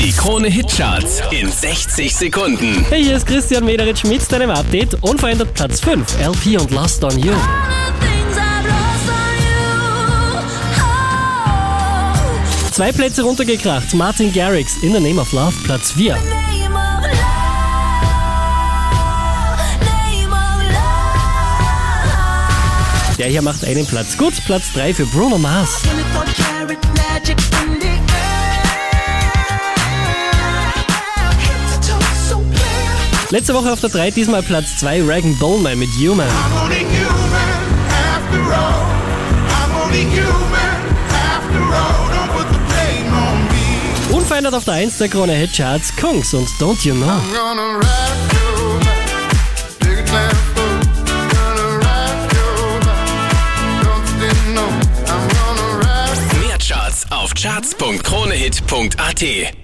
Die Krone Hitcharts in 60 Sekunden. Hey, hier ist Christian Mederitsch mit deinem Update. Unverändert Platz 5, LP und Lost on You. Zwei Plätze runtergekracht, Martin Garrix, In the Name of Love, Platz 4. Der hier macht einen Platz gut, Platz 3 für Bruno Mars. Letzte Woche auf der 3, diesmal Platz 2, Regan Bowman mit Human. Unverändert auf der 1 der Krone Hit Charts, Kungs und Don't You Know. Mehr Charts auf charts.kronehit.at